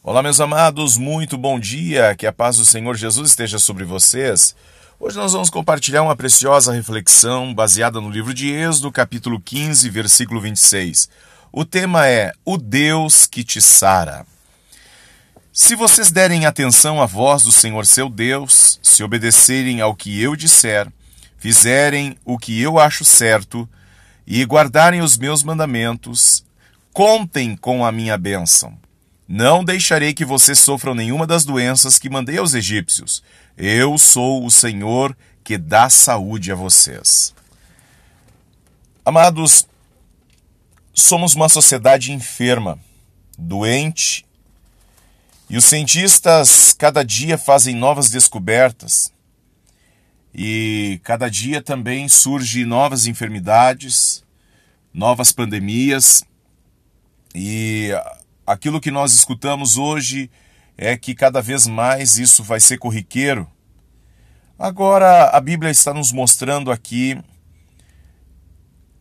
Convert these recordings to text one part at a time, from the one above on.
Olá, meus amados, muito bom dia, que a paz do Senhor Jesus esteja sobre vocês. Hoje nós vamos compartilhar uma preciosa reflexão baseada no livro de Êxodo, capítulo 15, versículo 26. O tema é O Deus que te sara. Se vocês derem atenção à voz do Senhor seu Deus, se obedecerem ao que eu disser, fizerem o que eu acho certo e guardarem os meus mandamentos, contem com a minha bênção. Não deixarei que vocês sofram nenhuma das doenças que mandei aos egípcios. Eu sou o Senhor que dá saúde a vocês. Amados, somos uma sociedade enferma, doente, e os cientistas cada dia fazem novas descobertas. E cada dia também surgem novas enfermidades, novas pandemias. E aquilo que nós escutamos hoje é que cada vez mais isso vai ser corriqueiro. Agora, a Bíblia está nos mostrando aqui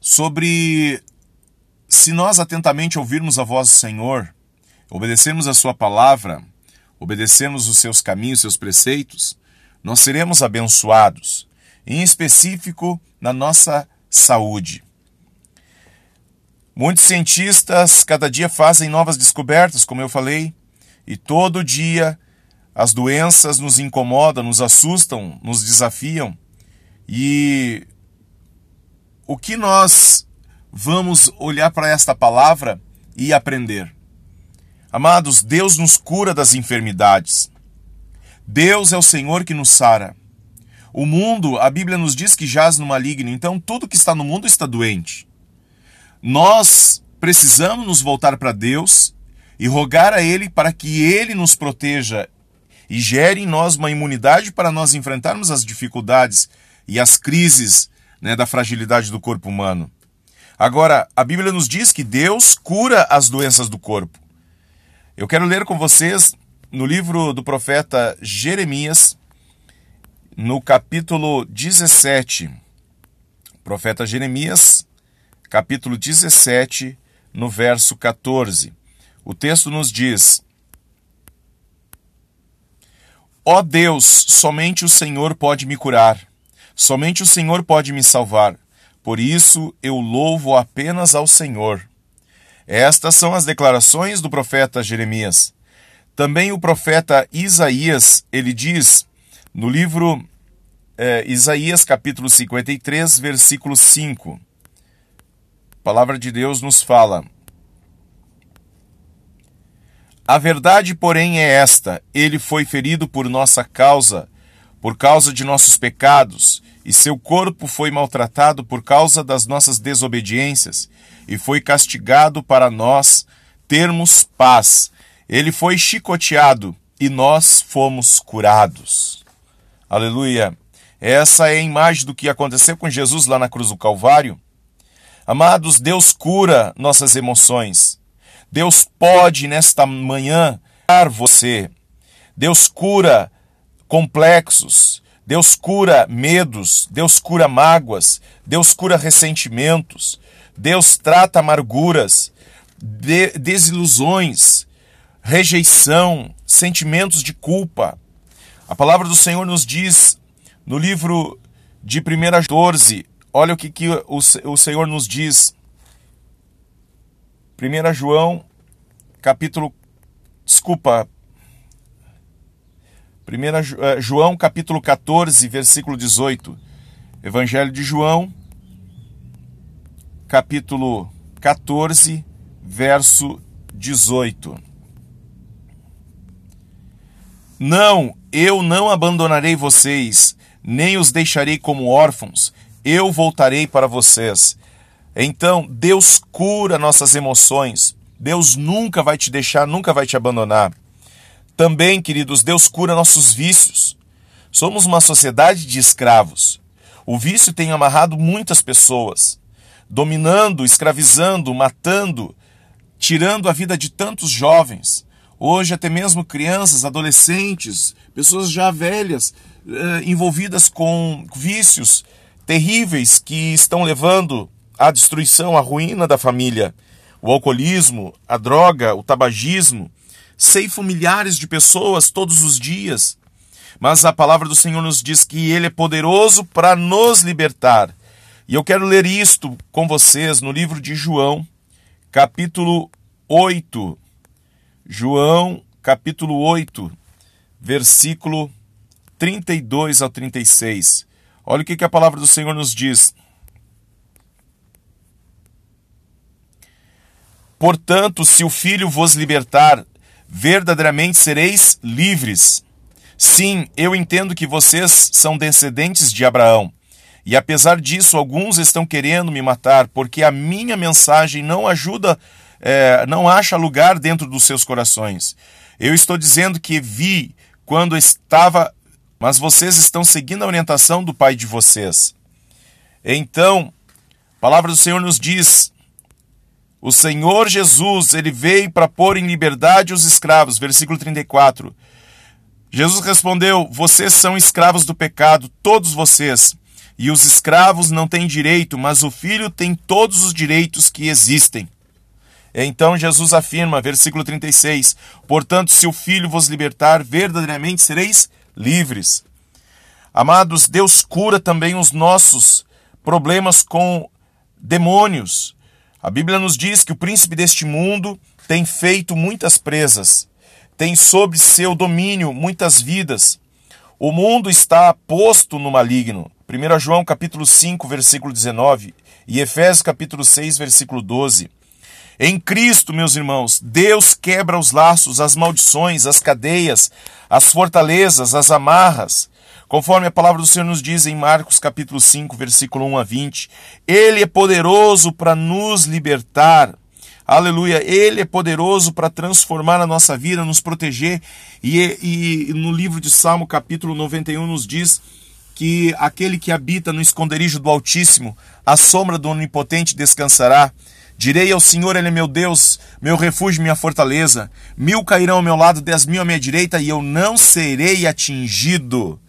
sobre se nós atentamente ouvirmos a voz do Senhor, obedecermos a Sua palavra, obedecermos os seus caminhos, seus preceitos, nós seremos abençoados, em específico na nossa saúde. Muitos cientistas cada dia fazem novas descobertas, como eu falei, e todo dia as doenças nos incomodam, nos assustam, nos desafiam. E o que nós vamos olhar para esta palavra e aprender? Amados, Deus nos cura das enfermidades. Deus é o Senhor que nos sara. O mundo, a Bíblia nos diz que jaz no maligno, então tudo que está no mundo está doente. Nós precisamos nos voltar para Deus e rogar a Ele para que Ele nos proteja e gere em nós uma imunidade para nós enfrentarmos as dificuldades e as crises né, da fragilidade do corpo humano. Agora, a Bíblia nos diz que Deus cura as doenças do corpo. Eu quero ler com vocês no livro do profeta Jeremias, no capítulo 17. Profeta Jeremias, capítulo 17, no verso 14. O texto nos diz: Ó oh Deus, somente o Senhor pode me curar, somente o Senhor pode me salvar. Por isso eu louvo apenas ao Senhor. Estas são as declarações do profeta Jeremias. Também o profeta Isaías, ele diz no livro eh, Isaías capítulo 53, versículo 5 palavra de Deus nos fala. A verdade, porém, é esta: ele foi ferido por nossa causa, por causa de nossos pecados, e seu corpo foi maltratado por causa das nossas desobediências, e foi castigado para nós termos paz. Ele foi chicoteado e nós fomos curados. Aleluia! Essa é a imagem do que aconteceu com Jesus lá na cruz do Calvário. Amados, Deus cura nossas emoções. Deus pode nesta manhã curar você. Deus cura complexos. Deus cura medos. Deus cura mágoas. Deus cura ressentimentos. Deus trata amarguras, de desilusões, rejeição, sentimentos de culpa. A palavra do Senhor nos diz no livro de 1 14, Olha o que, que o, o Senhor nos diz. 1 João, capítulo. Desculpa. 1 eh, João, capítulo 14, versículo 18. Evangelho de João, capítulo 14, verso 18. Não, eu não abandonarei vocês, nem os deixarei como órfãos eu voltarei para vocês. Então, Deus cura nossas emoções. Deus nunca vai te deixar, nunca vai te abandonar. Também, queridos, Deus cura nossos vícios. Somos uma sociedade de escravos. O vício tem amarrado muitas pessoas, dominando, escravizando, matando, tirando a vida de tantos jovens. Hoje, até mesmo crianças, adolescentes, pessoas já velhas, eh, envolvidas com vícios, terríveis que estão levando à destruição, à ruína da família. O alcoolismo, a droga, o tabagismo ceifam milhares de pessoas todos os dias. Mas a palavra do Senhor nos diz que Ele é poderoso para nos libertar. E eu quero ler isto com vocês no livro de João, capítulo 8. João, capítulo 8, versículo 32 ao 36. Olha o que, que a palavra do Senhor nos diz. Portanto, se o Filho vos libertar, verdadeiramente sereis livres. Sim, eu entendo que vocês são descendentes de Abraão. E apesar disso, alguns estão querendo me matar, porque a minha mensagem não ajuda, é, não acha lugar dentro dos seus corações. Eu estou dizendo que vi quando estava, mas vocês estão seguindo a orientação do pai de vocês. Então, a palavra do Senhor nos diz: o Senhor Jesus, ele veio para pôr em liberdade os escravos. Versículo 34. Jesus respondeu: Vocês são escravos do pecado, todos vocês. E os escravos não têm direito, mas o filho tem todos os direitos que existem. Então Jesus afirma, versículo 36: Portanto, se o filho vos libertar, verdadeiramente sereis livres. Amados, Deus cura também os nossos problemas com demônios. A Bíblia nos diz que o príncipe deste mundo tem feito muitas presas, tem sob seu domínio muitas vidas. O mundo está posto no maligno. 1 João capítulo 5, versículo 19 e Efésios capítulo 6, versículo 12. Em Cristo, meus irmãos, Deus quebra os laços, as maldições, as cadeias, as fortalezas, as amarras. Conforme a palavra do Senhor nos diz em Marcos capítulo 5, versículo 1 a 20, ele é poderoso para nos libertar. Aleluia, ele é poderoso para transformar a nossa vida, nos proteger. E, e no livro de Salmo, capítulo 91, nos diz que aquele que habita no esconderijo do Altíssimo, a sombra do Onipotente descansará. Direi ao Senhor, Ele é meu Deus, meu refúgio, minha fortaleza. Mil cairão ao meu lado, dez mil à minha direita, e eu não serei atingido.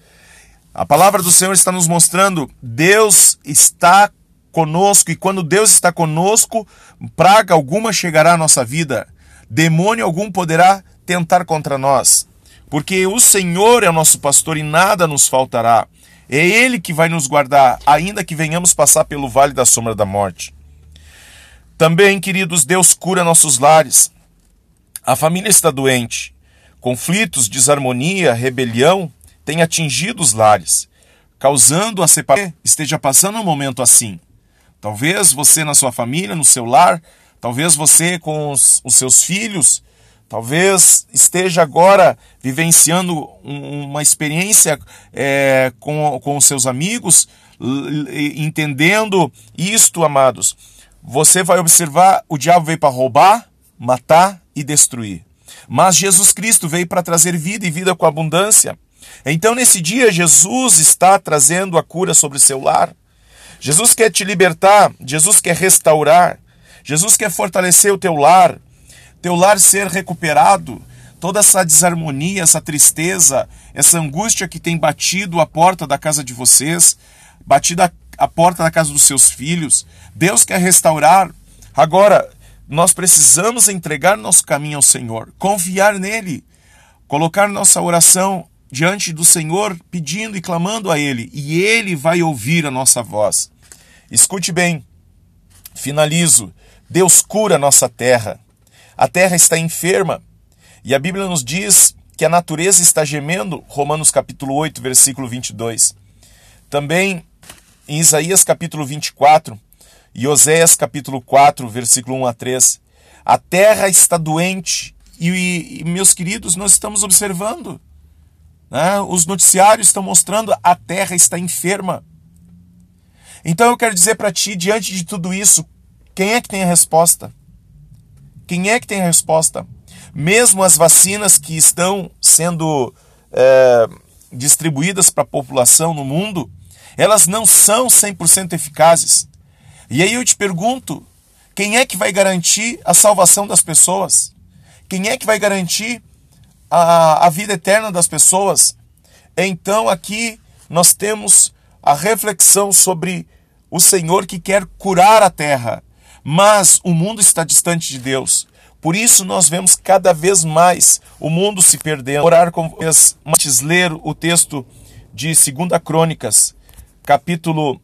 A palavra do Senhor está nos mostrando, Deus está conosco e quando Deus está conosco, praga alguma chegará à nossa vida, demônio algum poderá tentar contra nós, porque o Senhor é o nosso pastor e nada nos faltará. É Ele que vai nos guardar, ainda que venhamos passar pelo vale da sombra da morte. Também, queridos, Deus cura nossos lares. A família está doente. Conflitos, desarmonia, rebelião tem atingido os lares, causando a separação. Esteja passando um momento assim. Talvez você na sua família, no seu lar, talvez você com os, os seus filhos, talvez esteja agora vivenciando um, uma experiência é, com, com os seus amigos, entendendo isto, amados. Você vai observar: o diabo veio para roubar, matar e destruir. Mas Jesus Cristo veio para trazer vida e vida com abundância. Então, nesse dia, Jesus está trazendo a cura sobre seu lar. Jesus quer te libertar, Jesus quer restaurar, Jesus quer fortalecer o teu lar, teu lar ser recuperado, toda essa desarmonia, essa tristeza, essa angústia que tem batido a porta da casa de vocês, batido a, a porta da casa dos seus filhos. Deus quer restaurar. Agora, nós precisamos entregar nosso caminho ao Senhor, confiar nele, colocar nossa oração diante do Senhor, pedindo e clamando a Ele, e Ele vai ouvir a nossa voz. Escute bem, finalizo. Deus cura a nossa terra. A terra está enferma, e a Bíblia nos diz que a natureza está gemendo, Romanos capítulo 8, versículo 22. Também em Isaías capítulo 24 e Oséias capítulo 4, versículo 1 a 3. A terra está doente e, e meus queridos, nós estamos observando né? Os noticiários estão mostrando a terra está enferma. Então eu quero dizer para ti, diante de tudo isso, quem é que tem a resposta? Quem é que tem a resposta? Mesmo as vacinas que estão sendo é, distribuídas para a população no mundo, elas não são 100% eficazes. E aí eu te pergunto: quem é que vai garantir a salvação das pessoas? Quem é que vai garantir a, a vida eterna das pessoas. Então aqui nós temos a reflexão sobre o Senhor que quer curar a terra, mas o mundo está distante de Deus. Por isso nós vemos cada vez mais o mundo se perdendo. Orar com vocês, ler o texto de 2 Crônicas, capítulo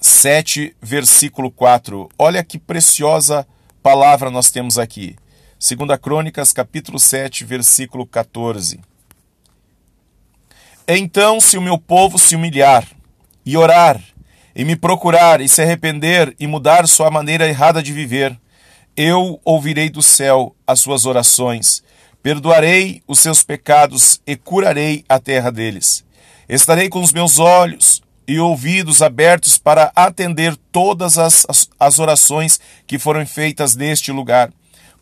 7, versículo 4. Olha que preciosa palavra nós temos aqui. 2 Crônicas, capítulo 7, versículo 14. Então, se o meu povo se humilhar e orar, e me procurar e se arrepender e mudar sua maneira errada de viver, eu ouvirei do céu as suas orações, perdoarei os seus pecados e curarei a terra deles. Estarei com os meus olhos e ouvidos abertos para atender todas as, as, orações que foram feitas neste lugar,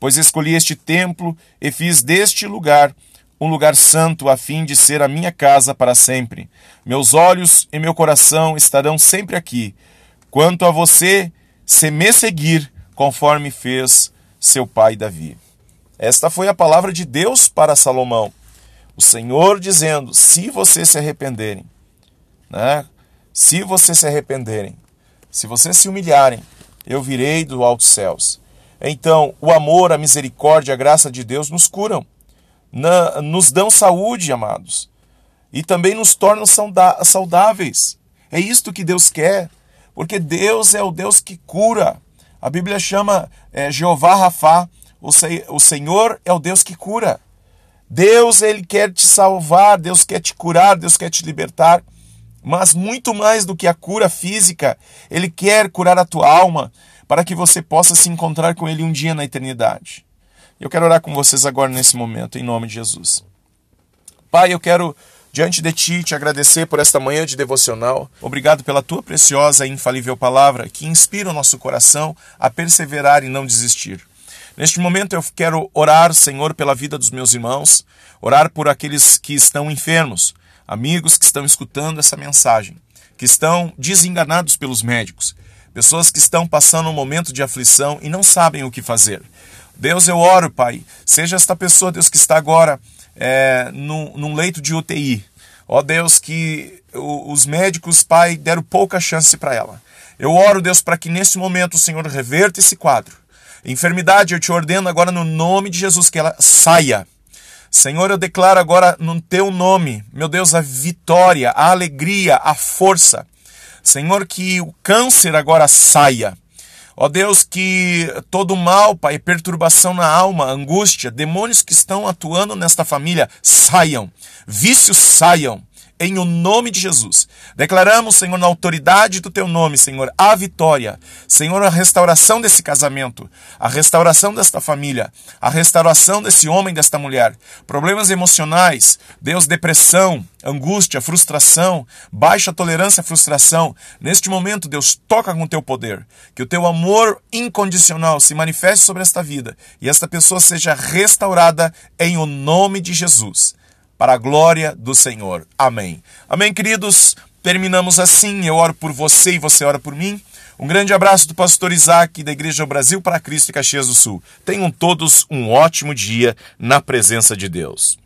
pois escolhi este templo e fiz deste lugar um lugar santo a fim de ser a minha casa para sempre. Meus olhos e meu coração estarão sempre aqui. Quanto a você, se me seguir, conforme fez seu pai Davi. Esta foi a palavra de Deus para Salomão. O Senhor dizendo: se vocês se arrependerem, né? Se vocês se arrependerem, se vocês se humilharem, eu virei do altos céus. Então, o amor, a misericórdia, a graça de Deus nos curam nos dão saúde, amados, e também nos tornam saudáveis. É isto que Deus quer, porque Deus é o Deus que cura. A Bíblia chama é, Jeová Rafá, o Senhor é o Deus que cura. Deus, ele quer te salvar, Deus quer te curar, Deus quer te libertar. Mas muito mais do que a cura física, ele quer curar a tua alma, para que você possa se encontrar com ele um dia na eternidade. Eu quero orar com vocês agora nesse momento, em nome de Jesus. Pai, eu quero diante de ti te agradecer por esta manhã de devocional. Obrigado pela tua preciosa e infalível palavra que inspira o nosso coração a perseverar e não desistir. Neste momento eu quero orar, Senhor, pela vida dos meus irmãos, orar por aqueles que estão enfermos, amigos que estão escutando essa mensagem, que estão desenganados pelos médicos, pessoas que estão passando um momento de aflição e não sabem o que fazer. Deus, eu oro, Pai, seja esta pessoa, Deus, que está agora é, num, num leito de UTI. Ó Deus, que os médicos, Pai, deram pouca chance para ela. Eu oro, Deus, para que nesse momento o Senhor reverta esse quadro. Enfermidade, eu te ordeno agora no nome de Jesus que ela saia. Senhor, eu declaro agora no teu nome, meu Deus, a vitória, a alegria, a força. Senhor, que o câncer agora saia. Ó Deus, que todo mal, Pai, perturbação na alma, angústia, demônios que estão atuando nesta família saiam, vícios saiam, em o nome de Jesus. Declaramos, Senhor, na autoridade do teu nome, Senhor, a vitória. Senhor, a restauração desse casamento, a restauração desta família, a restauração desse homem, desta mulher. Problemas emocionais, Deus, depressão, angústia, frustração, baixa tolerância à frustração. Neste momento, Deus, toca com o teu poder. Que o teu amor incondicional se manifeste sobre esta vida e esta pessoa seja restaurada em o nome de Jesus para a glória do Senhor. Amém. Amém, queridos. Terminamos assim. Eu oro por você e você ora por mim. Um grande abraço do pastor Isaac da Igreja Brasil para Cristo e Caxias do Sul. Tenham todos um ótimo dia na presença de Deus.